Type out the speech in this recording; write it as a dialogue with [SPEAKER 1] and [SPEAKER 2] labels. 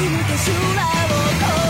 [SPEAKER 1] き抜け修羅を越え